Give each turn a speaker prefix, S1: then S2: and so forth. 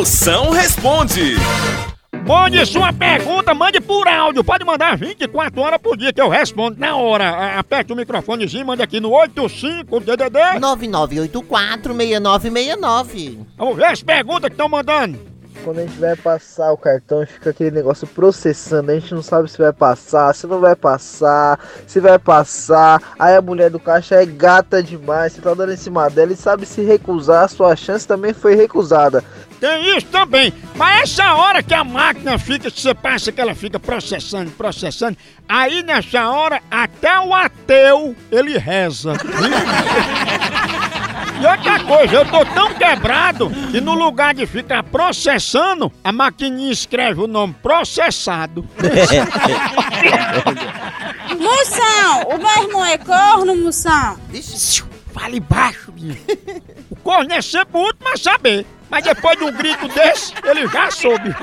S1: Moção responde.
S2: Mande sua pergunta, mande por áudio. Pode mandar 24 horas por dia que eu respondo na hora. A- Aperte o microfonezinho, mande aqui no 85DDD.
S3: 99846969.
S2: Vamos ver as perguntas que estão mandando.
S4: Quando a gente vai passar o cartão, fica aquele negócio processando. A gente não sabe se vai passar, se não vai passar, se vai passar. Aí a mulher do caixa é gata demais. Você tá dando em cima dela e sabe se recusar. Sua chance também foi recusada.
S2: Tem isso também. Mas essa hora que a máquina fica, você passa que ela fica processando, processando, aí nessa hora até o ateu ele reza. E outra coisa, eu tô tão quebrado que no lugar de ficar processando, a maquininha escreve o nome processado.
S5: Moção, o meu irmão é corno, moção.
S2: Fale baixo, menino. O corno é sempre o último a saber. Mas depois de um grito desse, ele já soube.